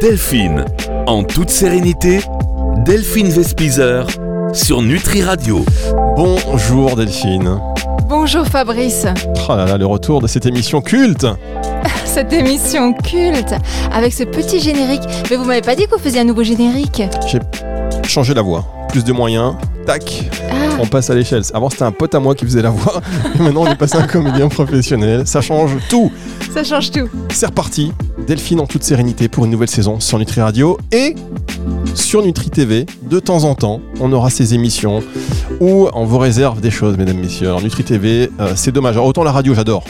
Delphine, en toute sérénité, Delphine Vespizer sur Nutri Radio. Bonjour Delphine. Bonjour Fabrice. Oh là là, le retour de cette émission culte. Cette émission culte avec ce petit générique. Mais vous m'avez pas dit qu'on faisait un nouveau générique? J'ai changé la voix. Plus de moyens. Tac. Ah, On passe à l'échelle. Avant, c'était un pote à moi qui faisait la voix. Et maintenant, on est passé à un comédien professionnel. Ça change tout. ça change tout. C'est reparti. Delphine en toute sérénité pour une nouvelle saison sur Nutri Radio et sur Nutri TV. De temps en temps, on aura ces émissions où on vous réserve des choses, mesdames, messieurs. Alors, Nutri TV, euh, c'est dommage. Alors, autant la radio, j'adore.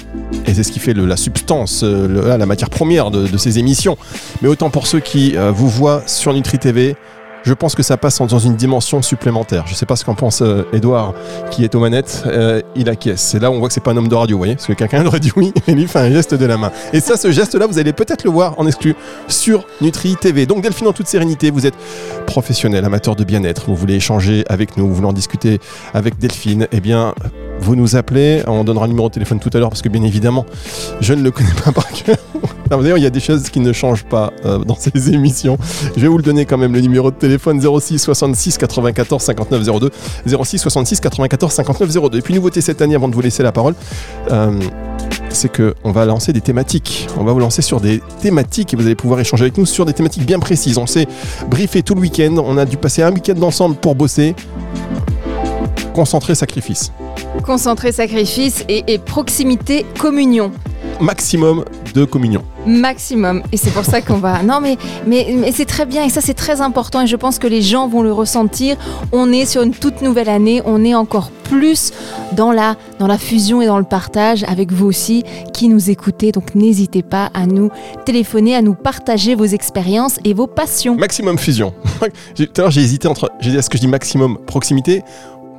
Et c'est ce qui fait le- la substance, euh, le- la matière première de, de ces émissions. Mais autant pour ceux qui euh, vous voient sur Nutri TV, je pense que ça passe dans une dimension supplémentaire. Je sais pas ce qu'en pense euh, Edouard, qui est aux manettes. Euh, il acquiesce. C'est là où on voit que c'est pas un homme de radio, vous voyez Parce que quelqu'un aurait dit oui et lui fait un geste de la main. Et ça, ce geste-là, vous allez peut-être le voir en exclu sur Nutri TV. Donc Delphine, en toute sérénité, vous êtes professionnel, amateur de bien-être. Vous voulez échanger avec nous, vous voulez en discuter avec Delphine. Eh bien, vous nous appelez. On donnera le numéro de téléphone tout à l'heure parce que bien évidemment, je ne le connais pas par cœur. D'ailleurs, il y a des choses qui ne changent pas euh, dans ces émissions. Je vais vous le donner quand même, le numéro de téléphone 06 66 94 59 02. 06 66 94 59 02. Et puis, nouveauté cette année, avant de vous laisser la parole, euh, c'est que on va lancer des thématiques. On va vous lancer sur des thématiques et vous allez pouvoir échanger avec nous sur des thématiques bien précises. On s'est briefé tout le week-end. On a dû passer un week-end ensemble pour bosser. Concentré sacrifice. Concentré sacrifice et, et proximité communion. Maximum de communion. Maximum. Et c'est pour ça qu'on va. Non, mais, mais, mais c'est très bien et ça, c'est très important et je pense que les gens vont le ressentir. On est sur une toute nouvelle année. On est encore plus dans la, dans la fusion et dans le partage avec vous aussi qui nous écoutez. Donc, n'hésitez pas à nous téléphoner, à nous partager vos expériences et vos passions. Maximum fusion. Tout à l'heure, j'ai hésité entre. J'ai dit, est-ce que je dis maximum proximité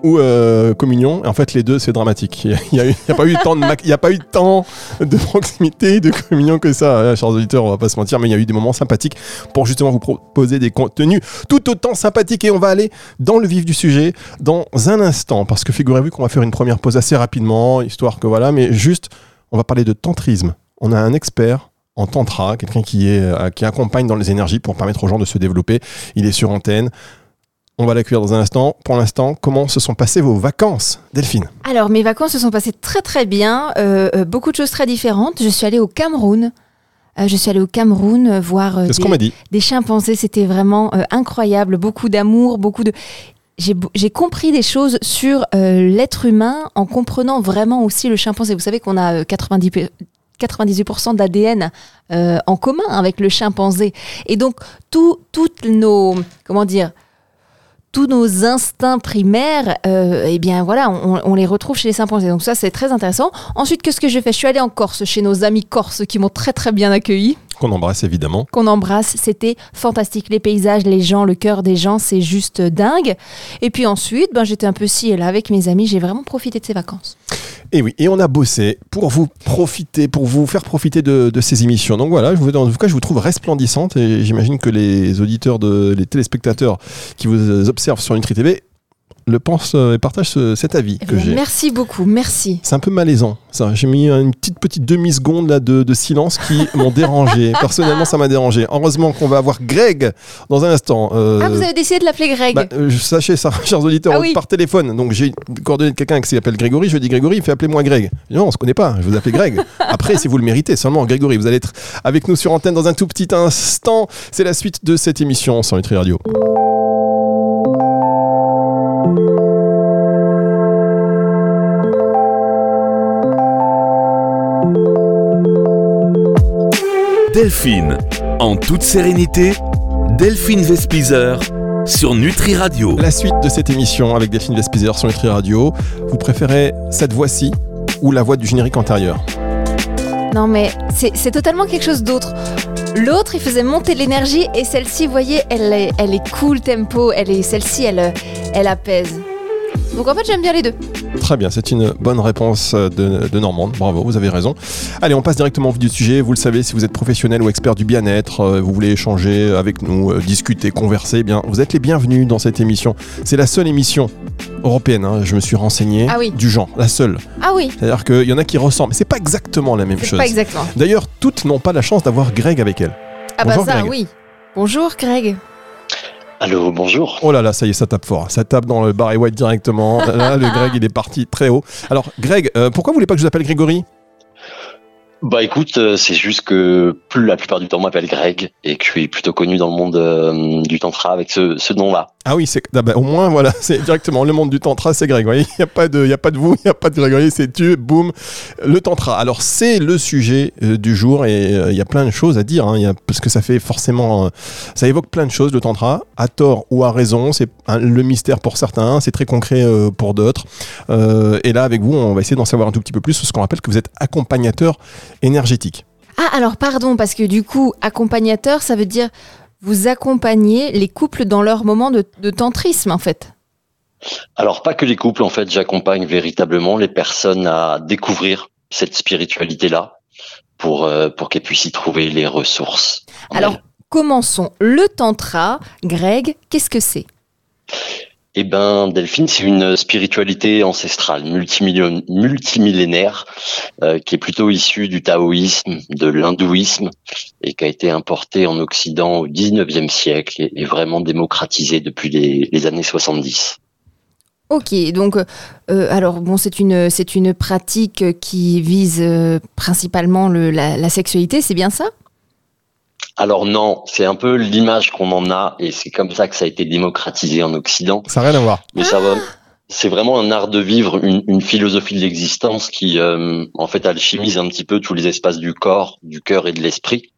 ou euh, communion Et en fait, les deux, c'est dramatique. Il n'y a, pas eu de a pas eu tant de proximité, de communion que ça, hein, chers auditeurs. On va pas se mentir, mais il y a eu des moments sympathiques pour justement vous proposer des contenus tout autant sympathiques. Et on va aller dans le vif du sujet dans un instant, parce que figurez-vous qu'on va faire une première pause assez rapidement, histoire que voilà. Mais juste, on va parler de tantrisme. On a un expert en tantra, quelqu'un qui, est, euh, qui accompagne dans les énergies pour permettre aux gens de se développer. Il est sur antenne. On va l'accueillir dans un instant. Pour l'instant, comment se sont passées vos vacances, Delphine? Alors, mes vacances se sont passées très très bien. Euh, euh, beaucoup de choses très différentes. Je suis allée au Cameroun. Euh, je suis allée au Cameroun euh, voir euh, des, m'a dit? des chimpanzés. C'était vraiment incroyable. Beaucoup d'amour, beaucoup de. J'ai compris des choses sur l'être humain en comprenant vraiment aussi le chimpanzé. Vous savez qu'on a euh, 90, pe- 98% d'ADN en commun avec le chimpanzé. Et donc, tout- toutes nos. Comment dire tous nos instincts primaires, euh, eh bien voilà, on, on les retrouve chez les chimpanzés. Donc ça, c'est très intéressant. Ensuite, qu'est-ce que j'ai fait? Je suis allée en Corse, chez nos amis corses qui m'ont très très bien accueilli Qu'on embrasse évidemment. qu'on embrasse. C'était fantastique. Les paysages, les gens, le cœur des gens, c'est juste dingue. Et puis ensuite, ben, j'étais un peu ci et là avec mes amis. J'ai vraiment profité de ces vacances. Et oui, et on a bossé pour vous profiter, pour vous faire profiter de, ces émissions. Donc voilà, je vous, en tout cas, je vous trouve resplendissante et j'imagine que les auditeurs, de, les téléspectateurs qui vous observent sur Nutri TV le pensent euh, et partagent ce- cet avis Eh que bien, j'ai. merci beaucoup. Merci. C'est un peu malaisant, ça. J'ai mis une petite petite demi-seconde là de, de silence qui m'ont dérangé. Personnellement, ça m'a dérangé. Heureusement qu'on va avoir Greg dans un instant. Euh, Ah, vous avez décidé de l'appeler Greg bah, euh, sachez ça, chers auditeurs, Ah oui. par téléphone. Donc j'ai de quelqu'un qui s'appelle Grégory. Je lui dis Grégory, il fait appeler moi Greg. Non, on se connaît pas. Je vous appelle Greg. Après, si vous le méritez, seulement Grégory, vous allez être avec nous sur antenne dans un tout petit instant. C'est la suite de cette émission sur Nutri Radio. Delphine, en toute sérénité, Delphine Vespizer sur Nutri Radio. La suite de cette émission avec Delphine Vespizer sur Nutri Radio. Vous préférez cette voix-ci ou la voix du générique antérieur? Non, mais c'est c'est totalement quelque chose d'autre. L'autre, il faisait monter l'énergie et celle-ci, vous voyez, elle est, elle est cool tempo. Elle est, celle-ci, elle, elle apaise. Donc en fait, j'aime bien les deux. Très bien, c'est une bonne réponse de, de Normande. Bravo, vous avez raison. Allez, on passe directement au vif du sujet. Vous le savez, si vous êtes professionnel ou expert du bien-être, euh, vous voulez échanger avec nous, euh, discuter, converser, eh bien, vous êtes les bienvenus dans cette émission. C'est la seule émission européenne, hein, je me suis renseigné, Ah oui. du genre, la seule. Ah oui, C'est-à-dire qu'il y en a qui ressemblent, mais c'est pas exactement la même chose. pas exactement. D'ailleurs, toutes n'ont pas la chance d'avoir Greg avec elles. Ah bah ça, Greg. oui. Bonjour Greg. Allô, bonjour. Oh là là, ça y est, ça tape fort. Ça tape dans le Barry White directement. Là, le Greg, il est parti très haut. Alors, Greg, euh, pourquoi vous voulez pas que je vous appelle Grégory? Bah écoute, euh, c'est juste que plus la plupart du temps on m'appelle Greg et que je suis plutôt connu dans le monde euh, du tantra avec ce, ce nom-là. Ah oui, c'est ah bah, au moins voilà, c'est directement le monde du tantra, c'est voyez, il y a pas de, a pas de vous, il y a pas de Grégory, c'est tu, boum, le tantra. Alors c'est le sujet euh, du jour et euh, il y a plein de choses à dire, hein, y a, parce que ça fait forcément, euh, ça évoque plein de choses le tantra, à tort ou à raison. C'est le mystère pour certains, c'est très concret pour d'autres. Et là avec vous, on va essayer d'en savoir un tout petit peu plus, ce qu'on rappelle que vous êtes accompagnateur énergétique. Ah alors pardon, parce que du coup, accompagnateur, ça veut dire vous accompagnez les couples dans leur moment de, de tantrisme en fait. Alors pas que les couples, en fait, j'accompagne véritablement les personnes à découvrir cette spiritualité-là pour euh, pour qu'elles puissent y trouver les ressources. Alors commençons. Le tantra, Greg, qu'est-ce que c'est? Eh ben, Delphine, c'est une spiritualité ancestrale, multimillénaire, euh, qui est plutôt issue du taoïsme, de l'hindouisme, et qui a été importée en Occident au 19e siècle et, vraiment démocratisée depuis les, les années 70. Ok, donc euh, alors bon, c'est une c'est une pratique qui vise euh, principalement le, la, la sexualité, c'est bien ça? Alors non, c'est un peu l'image qu'on en a, et c'est comme ça que ça a été démocratisé en Occident. Ça n'a rien à voir. Mais ça va. C'est vraiment un art de vivre, une, une philosophie de l'existence qui, euh, en fait, alchimise un petit peu tous les espaces du corps, du cœur et de l'esprit.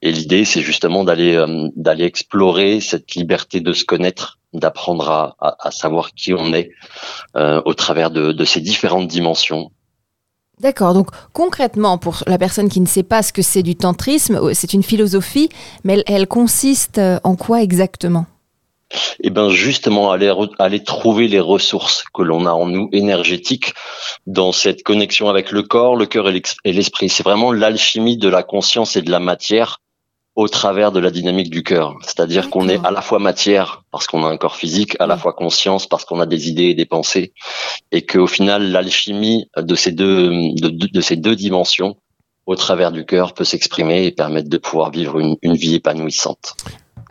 Et l'idée, c'est justement d'aller euh, d'aller explorer cette liberté de se connaître, d'apprendre à, à, à savoir qui on est euh, au travers de, de ces différentes dimensions. D'accord, donc concrètement, pour la personne qui ne sait pas ce que c'est du tantrisme, euh, c'est une philosophie, mais elle, consiste euh, en quoi exactement? Et ben justement, aller aller trouver les ressources que l'on a en nous énergétiques dans cette connexion avec le corps, le cœur et l'esprit. C'est vraiment l'alchimie de la conscience et de la matière au travers de la dynamique du cœur. C'est-à-dire qu'on est à la fois matière parce qu'on a un corps physique, à la Oui. fois conscience parce qu'on a des idées et des pensées, et qu'au final l'alchimie de ces deux de, ces deux dimensions au travers du cœur peut s'exprimer et permettre de pouvoir vivre une, une vie épanouissante.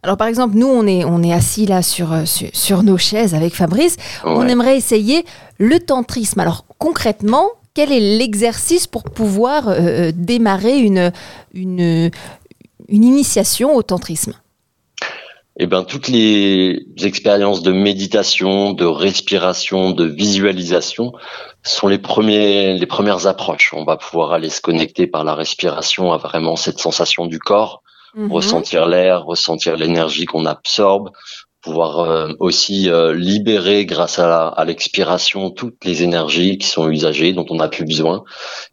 Alors par exemple, nous, on est, on est assis là sur, euh, sur, sur nos chaises avec Fabrice, on aimerait essayer le tantrisme. Alors concrètement, quel est l'exercice pour pouvoir euh, euh, démarrer une, une, une initiation au tantrisme Eh ben, toutes les expériences de méditation, de respiration, de visualisation sont les premiers, les premières approches. On va pouvoir aller se connecter par la respiration à vraiment cette sensation du corps, Mhm. ressentir l'air, ressentir l'énergie qu'on absorbe, pouvoir euh, aussi euh, libérer grâce à l'expiration toutes les énergies qui sont usagées, dont on n'a plus besoin,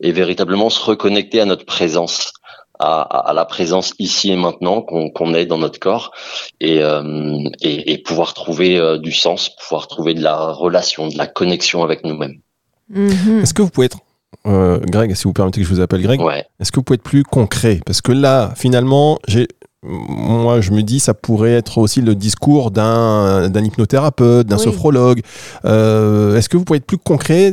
et véritablement se reconnecter à notre présence, à, à- à la présence ici et maintenant qu'on qu'on est dans notre corps, et, euh, et, et pouvoir trouver euh, du sens, pouvoir trouver de la relation, de la connexion avec nous-mêmes. Mhm. Est-ce que vous pouvez être, euh, Greg, si vous permettez que je vous appelle Greg, Ouais. est-ce que vous pouvez être plus concret? Parce que là, finalement, j'ai, moi, je me dis, ça pourrait être aussi le discours d'un, d'un hypnothérapeute, d'un Oui. sophrologue. Euh, est-ce que vous pouvez être plus concret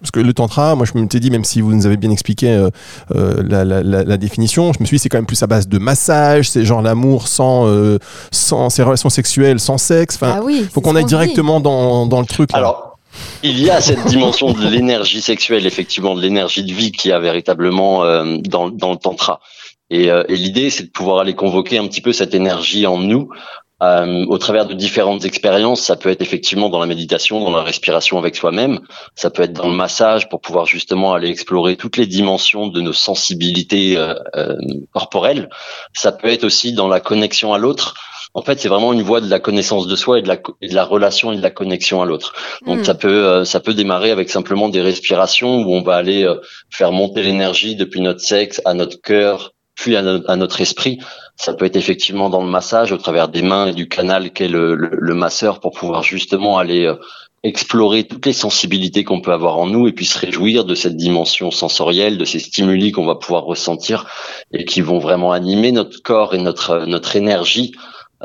parce que le tantra, moi je me suis dit, même si vous nous avez bien expliqué euh, euh, la, la- la- la définition, je me suis dit c'est quand même plus à base de massage, c'est genre l'amour sans, euh, sans ces relations sexuelles, sans sexe. Enfin, ah oui, faut qu'on aille directement dans, dans le truc. là. Alors, il y a cette dimension de l'énergie sexuelle, effectivement, de l'énergie de vie qu'il y a véritablement euh, dans, dans le tantra. Et, euh, et l'idée, c'est de pouvoir aller convoquer un petit peu cette énergie en nous euh, au travers de différentes expériences. Ça peut être effectivement dans la méditation, dans la respiration avec soi-même. Ça peut être dans le massage pour pouvoir justement aller explorer toutes les dimensions de nos sensibilités euh, euh, corporelles. Ça peut être aussi dans la connexion à l'autre. En fait, c'est vraiment une voie de la connaissance de soi et de la, et de la relation et de la connexion à l'autre. Donc Hmm. ça peut euh, ça peut démarrer avec simplement des respirations où on va aller euh, faire monter l'énergie depuis notre sexe à notre cœur puis à, no- à notre esprit. Ça peut être effectivement dans le massage au travers des mains et du canal qu'est le, le, le masseur pour pouvoir justement aller euh, explorer toutes les sensibilités qu'on peut avoir en nous et puis se réjouir de cette dimension sensorielle, de ces stimuli qu'on va pouvoir ressentir et qui vont vraiment animer notre corps et notre notre énergie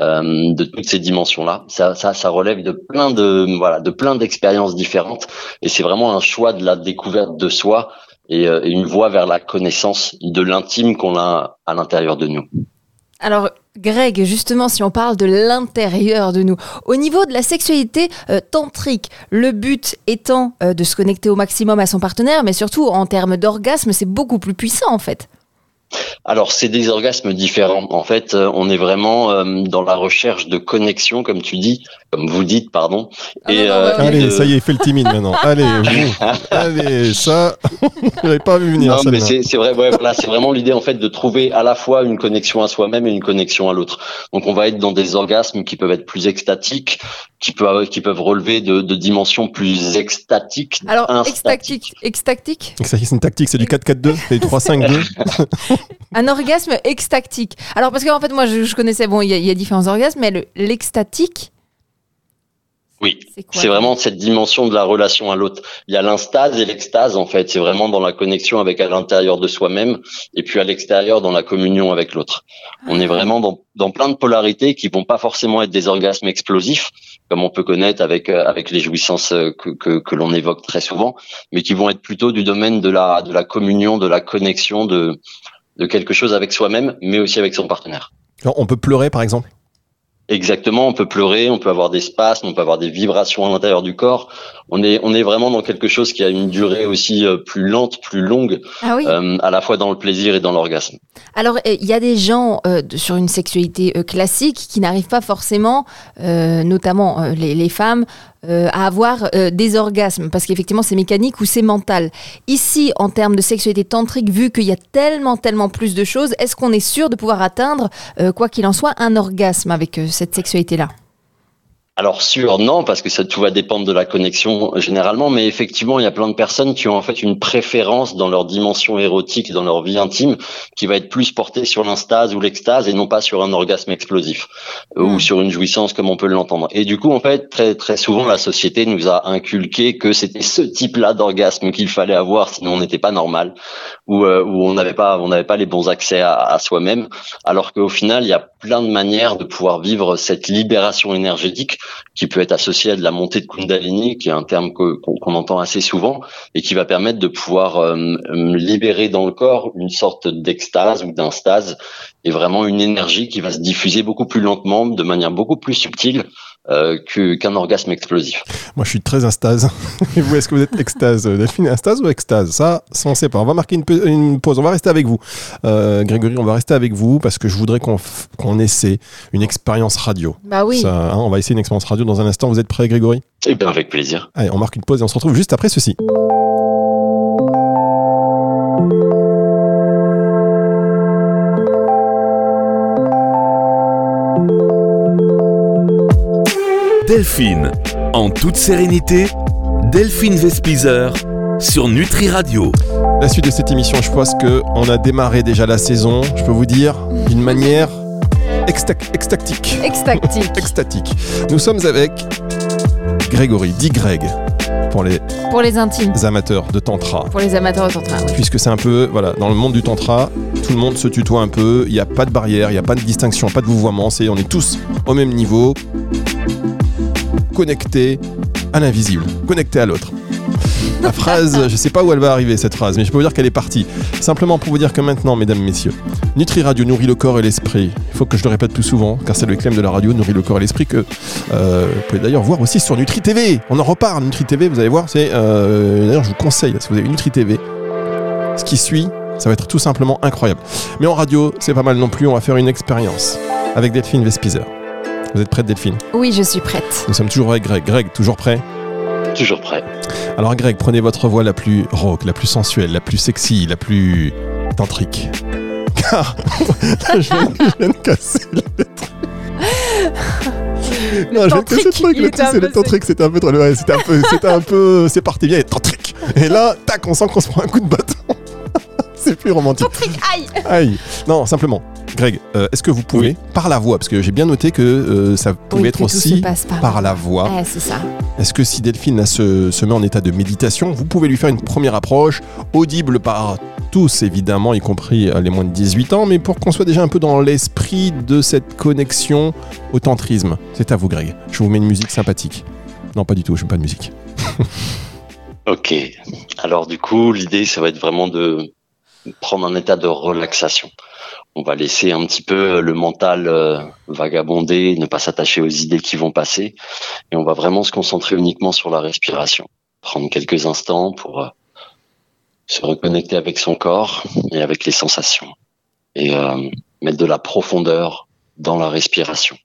euh, de toutes ces dimensions-là. Ça, ça, ça relève de plein de voilà de plein d'expériences différentes et c'est vraiment un choix de la découverte de soi et, euh, et une voie vers la connaissance de l'intime qu'on a à l'intérieur de nous. Alors, Greg, justement, si on parle de l'intérieur de nous, au niveau de la sexualité euh, tantrique, le but étant euh, de se connecter au maximum à son partenaire, mais surtout en termes d'orgasme, c'est beaucoup plus puissant en fait. Alors, c'est des orgasmes différents. En fait, euh, on est vraiment euh, dans la recherche de connexion, comme tu dis, comme vous dites, pardon. Ah et, non, non, euh, bah et Allez, de- ça y est, fais le timide maintenant. Allez, vous. Allez, ça, je l'avais pas vu venir. Non, mais c'est c'est vrai, ouais, voilà, c'est vraiment l'idée en fait de trouver à la fois une connexion à soi-même et une connexion à l'autre. Donc, on va être dans des orgasmes qui peuvent être plus extatiques, qui peuvent qui peuvent relever de, de dimensions plus extatiques. Alors, instatiques. extactique, extactique, Ça, c'est une tactique, c'est du 4-4-2, c'est du 3-5-2. un orgasme extactique. Alors, parce qu'en fait, moi, je, je connaissais, bon, il y, a- il y a différents orgasmes, mais le- l'extatique, Oui. c'est vraiment cette dimension de la relation à l'autre. Il y a l'instase et l'extase en fait. C'est vraiment dans la connexion avec à l'intérieur de soi-même et puis à l'extérieur dans la communion avec l'autre. On est vraiment dans, dans plein de polarités qui vont pas forcément être des orgasmes explosifs comme on peut connaître avec euh, avec les jouissances euh, que que, que l'on évoque très souvent, mais qui vont être plutôt du domaine de la de la communion, de la connexion de de quelque chose avec soi-même, mais aussi avec son partenaire. Alors, on peut pleurer, par exemple? Exactement, on peut pleurer, on peut avoir des spasmes, on peut avoir des vibrations à l'intérieur du corps. On est on est vraiment dans quelque chose qui a une durée aussi euh, plus lente, plus longue, Ah oui. euh, à la fois dans le plaisir et dans l'orgasme. Alors, euh, il y a des gens euh, de- sur une sexualité euh, classique qui n'arrivent pas forcément, euh, notamment euh, les, les femmes, euh, à avoir euh, des orgasmes, parce qu'effectivement, c'est mécanique ou c'est mental. Ici, en termes de sexualité tantrique, vu qu'il y a tellement, tellement plus de choses, est-ce qu'on est sûr de pouvoir atteindre, euh, quoi qu'il en soit, un orgasme avec euh, cette sexualité-là? Alors sûr, non, parce que ça tout va dépendre de la connexion euh, généralement, mais effectivement, il y a plein de personnes qui ont en fait une préférence dans leur dimension érotique, dans leur vie intime, qui va être plus portée sur l'instase ou l'extase et non pas sur un orgasme explosif euh, Hmm. ou sur une jouissance comme on peut l'entendre. Et du coup, en fait, très très souvent, la société nous a inculqué que c'était ce type-là d'orgasme qu'il fallait avoir, sinon on n'était pas normal ou euh, où on n'avait pas on n'avait pas les bons accès à, à soi-même, alors qu'au final, il y a plein de manières de pouvoir vivre cette libération énergétique qui peut être associé à de la montée de Kundalini, qui est un terme qu'on entend assez souvent, et qui va permettre de pouvoir euh, libérer dans le corps une sorte d'extase ou d'instase, et vraiment une énergie qui va se diffuser beaucoup plus lentement, de manière beaucoup plus subtile euh, que- qu'un orgasme explosif. Moi, je suis très instase. Et vous, est-ce que vous êtes extase Delphine, extase ou extase? Ça, ça, on ne sait pas. On va marquer une, pause. On va rester avec vous. Euh, Grégory, on va rester avec vous parce que je voudrais qu'on qu'on essaie une expérience radio. Bah oui. Ça, hein, on va essayer une expérience radio dans un instant. Vous êtes prêts, Grégory? Eh bien, avec plaisir. Allez, on marque une pause et on se retrouve juste après ceci. Delphine, en toute sérénité, Delphine Vespizer sur Nutri Radio. La suite de cette émission, je pense que on a démarré déjà la saison, je peux vous dire, d'une manière extac- extactique. Extactique. Extatique. Nous sommes avec Grégory, dit Greg, pour les pour les intimes, amateurs de tantra. pour les amateurs de tantra. oui. Puisque c'est un peu, voilà, dans le monde du tantra, tout le monde se tutoie un peu, il n'y a pas de barrière, il n'y a pas de distinction, pas de vouvoiement, c'est on est tous au même niveau, connectés à l'invisible, connectés à l'autre. La phrase, je sais pas où elle va arriver cette phrase, mais je peux vous dire qu'elle est partie. Simplement pour vous dire que maintenant, mesdames, messieurs, Nutri Radio nourrit le corps et l'esprit. Il faut que je le répète plus souvent, car c'est le claim de la radio, nourrit le corps et l'esprit, que euh, vous pouvez d'ailleurs voir aussi sur Nutri TV. On en reparle, Nutri TV, vous allez voir, c'est... euh, d'ailleurs, je vous conseille, si vous avez Nutri TV, ce qui suit, ça va être tout simplement incroyable. Mais en radio, c'est pas mal non plus, on va faire une expérience avec Delphine Vespizer. Vous êtes prête, Delphine Oui, je suis prête. Nous sommes toujours avec Greg. Greg, toujours prêt Toujours prêt. Alors Greg, prenez votre voix la plus rock, la plus sensuelle, la plus sexy, la plus tantrique. Car je viens, je viens de casser le truc. Non, je viens de casser le tantrique, truc, c'est le tantrique, c'était un peu trop. ouais, c'était un peu, c'était un peu, c'est parti bien, tantrique. Et là, tac, on sent qu'on se prend un coup de bâton. C'est plus romantique. Aïe Aïe. Non, simplement. Greg, euh, est-ce que vous pouvez, par la voix, parce que j'ai bien noté que euh, ça pouvait Oui, être aussi passe par la voix. Ouais, c'est ça. Est-ce que si Delphine là, se, se met en état de méditation, vous pouvez lui faire une première approche, audible par tous évidemment, y compris euh, les moins de 18 ans, mais pour qu'on soit déjà un peu dans l'esprit de cette connexion au tantrisme. C'est à vous Greg. Je vous mets une musique sympathique. Non, pas du tout, je n'aime pas de musique. Ok. Alors du coup, l'idée, ça va être vraiment de prendre un état de relaxation. On va laisser un petit peu le mental euh, vagabonder, ne pas s'attacher aux idées qui vont passer, et on va vraiment se concentrer uniquement sur la respiration. Prendre quelques instants pour euh, se reconnecter avec son corps et avec les sensations, et euh, mettre de la profondeur dans la respiration.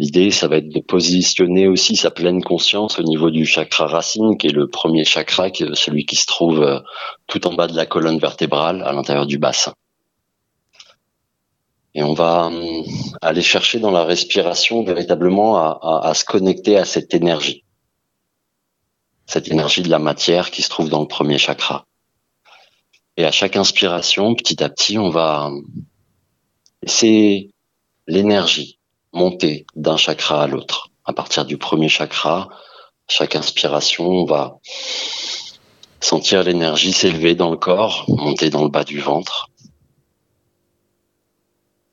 L'idée, ça va être de positionner aussi sa pleine conscience au niveau du chakra racine, qui est le premier chakra, qui est celui qui se trouve euh, tout en bas de la colonne vertébrale, à l'intérieur du bassin. Et on va hum, aller chercher dans la respiration véritablement à, se connecter à cette énergie. Cette énergie de la matière qui se trouve dans le premier chakra. Et à chaque inspiration, petit à petit, on va hum, laisser l'énergie monter d'un chakra à l'autre. À partir du premier chakra, chaque inspiration, on va sentir l'énergie s'élever dans le corps, monter dans le bas du ventre.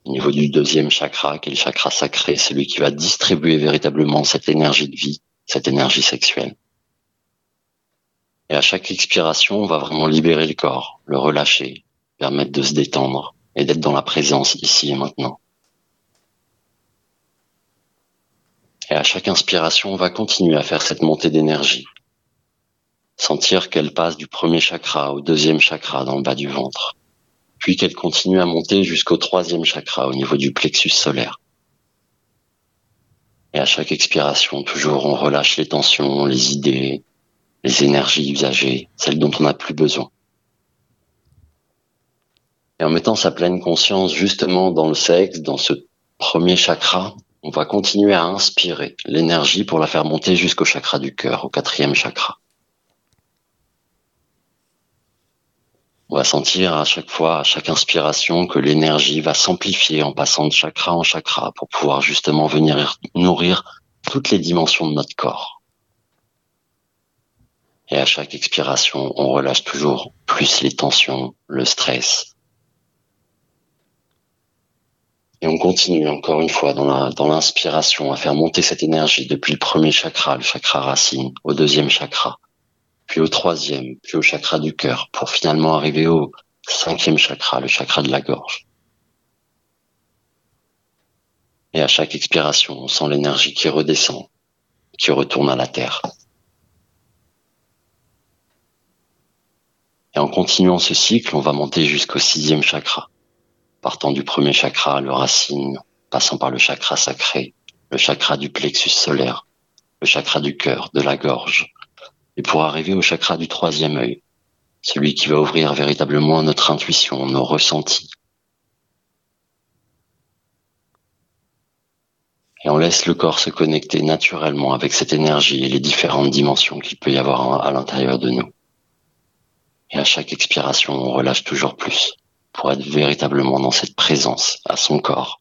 Au niveau du deuxième chakra, qui est le chakra sacré, c'est lui qui va distribuer véritablement cette énergie de vie, cette énergie sexuelle. Et à chaque expiration, on va vraiment libérer le corps, le relâcher, permettre de se détendre et d'être dans la présence ici et maintenant. Et à chaque inspiration, on va continuer à faire cette montée d'énergie. Sentir qu'elle passe du premier chakra au deuxième chakra dans le bas du ventre. Puis qu'elle continue à monter jusqu'au troisième chakra au niveau du plexus solaire. Et à chaque expiration, toujours, on relâche les tensions, les idées, les énergies usagées, celles dont on n'a plus besoin. Et en mettant sa pleine conscience justement dans le sexe, dans ce premier chakra, on va continuer à inspirer l'énergie pour la faire monter jusqu'au chakra du cœur, au quatrième chakra. On va sentir à chaque fois, à chaque inspiration, que l'énergie va s'amplifier en passant de chakra en chakra pour pouvoir justement venir nourrir toutes les dimensions de notre corps. Et à chaque expiration, on relâche toujours plus les tensions, le stress, Et on continue encore une fois dans l'inspiration à faire monter cette énergie depuis le premier chakra, le chakra racine, au deuxième chakra, puis au troisième, puis au chakra du cœur, pour finalement arriver au cinquième chakra, le chakra de la gorge. Et à chaque expiration, on sent l'énergie qui redescend, qui retourne à la terre. Et en continuant ce cycle, on va monter jusqu'au sixième chakra partant du premier chakra, le racine, passant par le chakra sacré, le chakra du plexus solaire, le chakra du cœur, de la gorge, et pour arriver au chakra du troisième œil, celui qui va ouvrir véritablement notre intuition, nos ressentis. Et on laisse le corps se connecter naturellement avec cette énergie et les différentes dimensions qu'il peut y avoir à l'intérieur de nous. Et à chaque expiration, on relâche toujours plus pour être véritablement dans cette présence à son corps.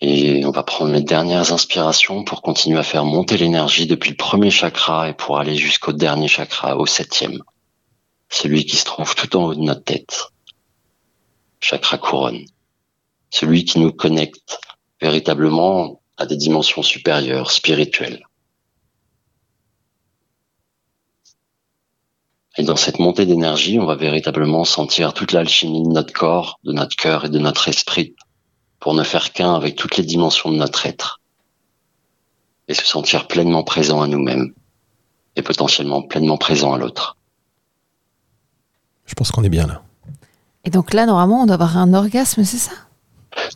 Et on va prendre les dernières inspirations pour continuer à faire monter l'énergie depuis le premier chakra et pour aller jusqu'au dernier chakra, au septième. Celui qui se trouve tout en haut de notre tête. Chakra couronne. Celui qui nous connecte véritablement à des dimensions supérieures, spirituelles. Et dans cette montée d'énergie, on va véritablement sentir toute l'alchimie de notre corps, de notre cœur et de notre esprit pour ne faire qu'un avec toutes les dimensions de notre être et se sentir pleinement présent à nous-mêmes et potentiellement pleinement présent à l'autre. Je pense qu'on est bien là. Et donc là, normalement, on doit avoir un orgasme, c'est ça?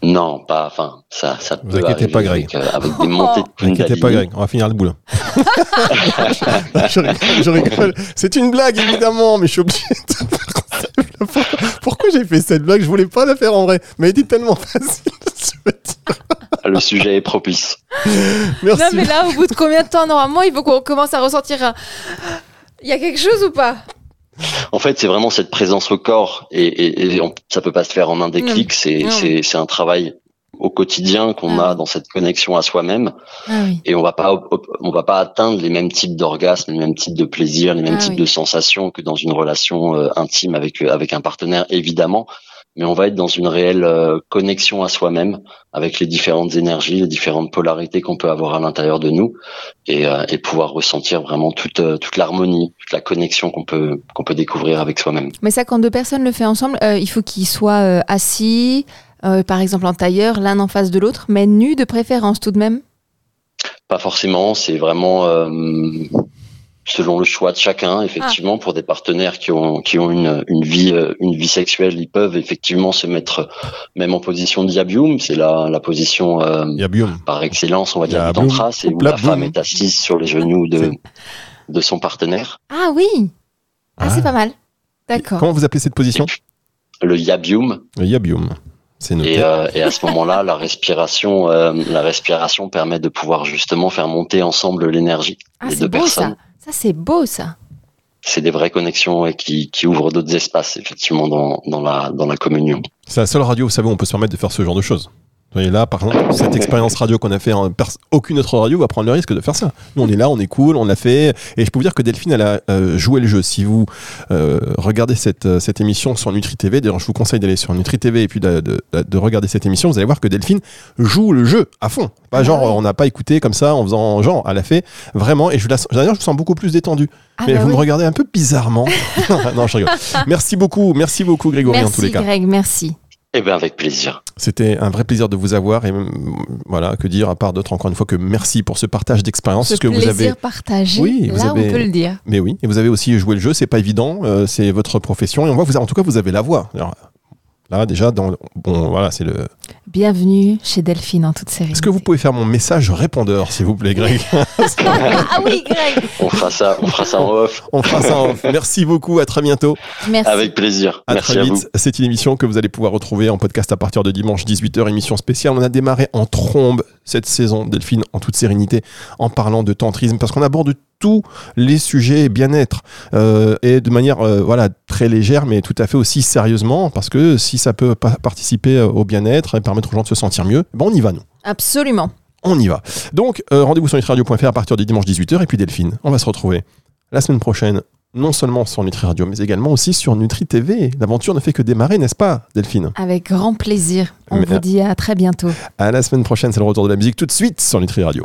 Non, pas, enfin, ça, ça Vous inquiétez pas, Greg. Avec, euh, avec des montées de N'inquiétez Kundalini. pas, Greg, on va finir le boulot. je rigole, je rigole. C'est une blague, évidemment, mais je suis obligé de... Pourquoi, pourquoi j'ai fait cette blague? Je voulais pas la faire en vrai, mais elle était tellement facile. je veux dire. Le sujet est propice. Merci. Non, mais là, au bout de combien de temps, normalement, il faut qu'on commence à ressentir un, Il y a quelque chose ou pas? En fait, c'est vraiment cette présence au corps et, et, et on, ça peut pas se faire en un déclic. C'est un travail au quotidien qu'on Ah. a dans cette connexion à soi-même Ah oui. et on va pas on va pas atteindre les mêmes types d'orgasmes, les mêmes types de plaisirs, les mêmes Ah types oui. de sensations que dans une relation euh, intime avec euh, avec un partenaire évidemment, mais on va être dans une réelle euh, connexion à soi-même avec les différentes énergies, les différentes polarités qu'on peut avoir à l'intérieur de nous et, euh, et pouvoir ressentir vraiment toute toute l'harmonie, toute la connexion qu'on peut qu'on peut découvrir avec soi-même. Mais ça, quand deux personnes le font ensemble, il faut qu'ils soient assis, euh, par exemple en tailleur, l'un en face de l'autre, mais nus de préférence tout de même. Pas forcément, c'est vraiment euh, selon le choix de chacun. Effectivement, pour des partenaires qui ont qui ont une une vie euh, une vie sexuelle, ils peuvent effectivement se mettre même en position de yabium, c'est la la position euh, par excellence, on va dire tantra, c'est où La femme est assise sur les genoux de de son partenaire. Ah oui Ah, Ah. c'est pas mal. D'accord. Comment vous appelez cette position? Le yabium Le Yabium. C'est noté. et, euh, et à ce moment-là, la respiration euh, la respiration permet de pouvoir justement faire monter ensemble l'énergie Ah, c'est deux beau personnes. ça. Ça, c'est beau ça. c'est des vraies connexions et qui, qui ouvrent d'autres espaces effectivement dans, dans la dans la communion. C'est la seule radio, vous savez, où on peut se permettre de faire ce genre de choses. Vous voyez là, par exemple, cette expérience radio qu'on a fait, en aucune autre radio va prendre le risque de faire ça. Nous, on est là, on est cool, on l'a fait. Et je peux vous dire que Delphine, elle a euh, joué le jeu. Si vous euh, regardez cette, euh, cette émission sur Nutri TV, d'ailleurs, je vous conseille d'aller sur Nutri TV et puis de, de- de regarder cette émission, vous allez voir que Delphine joue le jeu à fond. Pas genre, on n'a pas écouté comme ça en faisant genre. Elle a fait vraiment. Et je la, d'ailleurs, je me sens beaucoup plus détendu. Ah, Mais bah vous me regardez un peu bizarrement. non, je rigole. Merci beaucoup, merci beaucoup, Grégory, en tous les Merci cas. Greg, merci. Eh bien avec plaisir. C'était un vrai plaisir de vous avoir et voilà que dire à part d'autres encore une fois que merci pour ce partage d'expérience que vous plaisir avez partagé, Oui, vous là avez- on peut le dire. mais oui et vous avez aussi joué le jeu c'est pas évident euh, c'est votre profession et on voit vous avez- en tout cas vous avez la voix Alors, là déjà dans bon voilà c'est le Bienvenue chez Delphine en toute sérénité. est-ce que vous pouvez faire mon message répondeur s'il vous plaît Greg ah oui, Greg. On fera ça, on fera ça en off. on fera ça en off. merci beaucoup à très bientôt Merci. Avec plaisir. À Merci très à vite. C'est une émission que vous allez pouvoir retrouver en podcast à partir de dimanche 18h, émission spéciale. On a démarré en trombe cette saison, Delphine, en toute sérénité, en parlant de tantrisme, parce qu'on aborde tous les sujets bien-être euh, et de manière euh, voilà très légère, mais tout à fait aussi sérieusement, parce que si ça peut pa- participer euh, au bien-être et permettre aux gens de se sentir mieux, ben on y va nous. Absolument. On y va. Donc, euh, rendez-vous sur nutriradio.fr à partir de dimanche 18h. Et puis Delphine, on va se retrouver la semaine prochaine, non seulement sur Nutri Radio, mais également aussi sur Nutri TV. L'aventure ne fait que démarrer, n'est-ce pas, Delphine? Avec grand plaisir. On Mais- vous dit à très bientôt. À la semaine prochaine, c'est le retour de la musique tout de suite sur Nutri Radio.